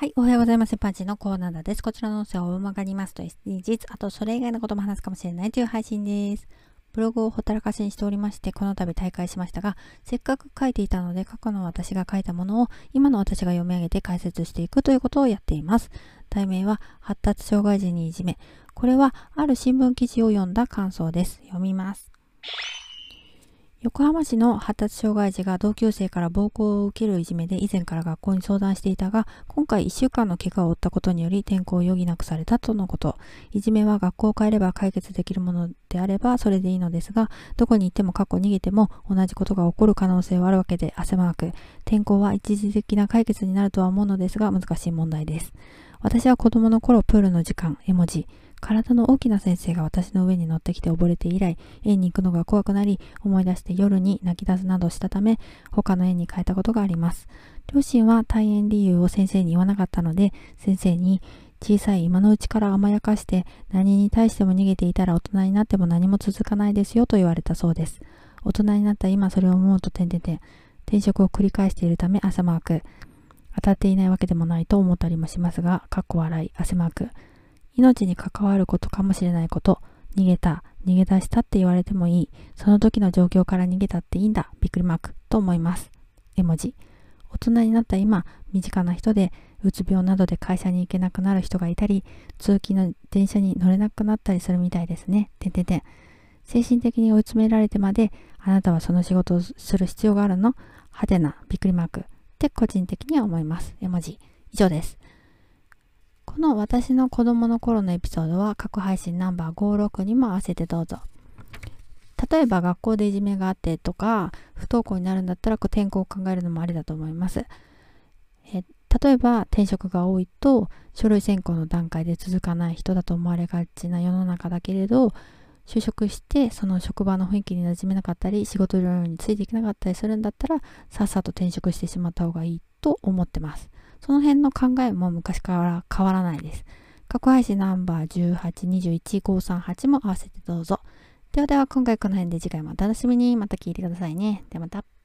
はい、おはようございます。パンチのコーナーです。こちらの音声を大まかにますと SDGs、あとそれ以外のことも話すかもしれないという配信です。ブログをほったらかしにしておりまして、この度大会しましたが、せっかく書いていたので、過去の私が書いたものを今の私が読み上げて解説していくということをやっています。題名は、発達障害児にいじめ。これは、ある新聞記事を読んだ感想です。読みます。横浜市の発達障害児が同級生から暴行を受けるいじめで以前から学校に相談していたが、今回1週間の怪我を負ったことにより転校を余儀なくされたとのこと。いじめは学校を変えれば解決できるものであればそれでいいのですが、どこに行っても過去逃げても同じことが起こる可能性はあるわけで汗マーク。転校は一時的な解決になるとは思うのですが難しい問題です。私は子供の頃プールの時間、絵文字、体の大きな先生が私の上に乗ってきて溺れて以来、園に行くのが怖くなり、思い出して夜に泣き出すなどしたため、他の園に変えたことがあります。両親は退園理由を先生に言わなかったので、先生に、小さい今のうちから甘やかして何に対しても逃げていたら大人になっても何も続かないですよと言われたそうです。大人になった今それを思うと点々点。転職を繰り返しているため朝マーク。当たっていないわけでもないと思ったりもしますが、かっこ笑い、汗マーク。命に関わることかもしれないこと、逃げた、逃げ出したって言われてもいい、その時の状況から逃げたっていいんだ、びっくりマーク、と思います。絵文字。大人になった今、身近な人で、うつ病などで会社に行けなくなる人がいたり、通勤の電車に乗れなくなったりするみたいですね。てんてんてん。精神的に追い詰められてまで、あなたはその仕事をする必要があるの？はてな、びっくりマーク。って個人的には思います。絵文字。以上です。この私の子供の頃のエピソードは過去配信ナンバー56にも合わせてどうぞ。例えば学校でいじめがあってとか不登校になるんだったら転校を考えるのもありだと思います。え例えば転職が多いと書類選考の段階で続かない人だと思われがちな世の中だけれど就職してその職場の雰囲気に馴染めなかったり仕事量についていけなかったりするんだったらさっさと転職してしまった方がいいと思ってます。その辺の考えも昔から変わらないです。過去配信ナンバー1821538も合わせてどうぞ。ではでは今回この辺で次回もお楽しみにまた聞いてくださいね。ではまた。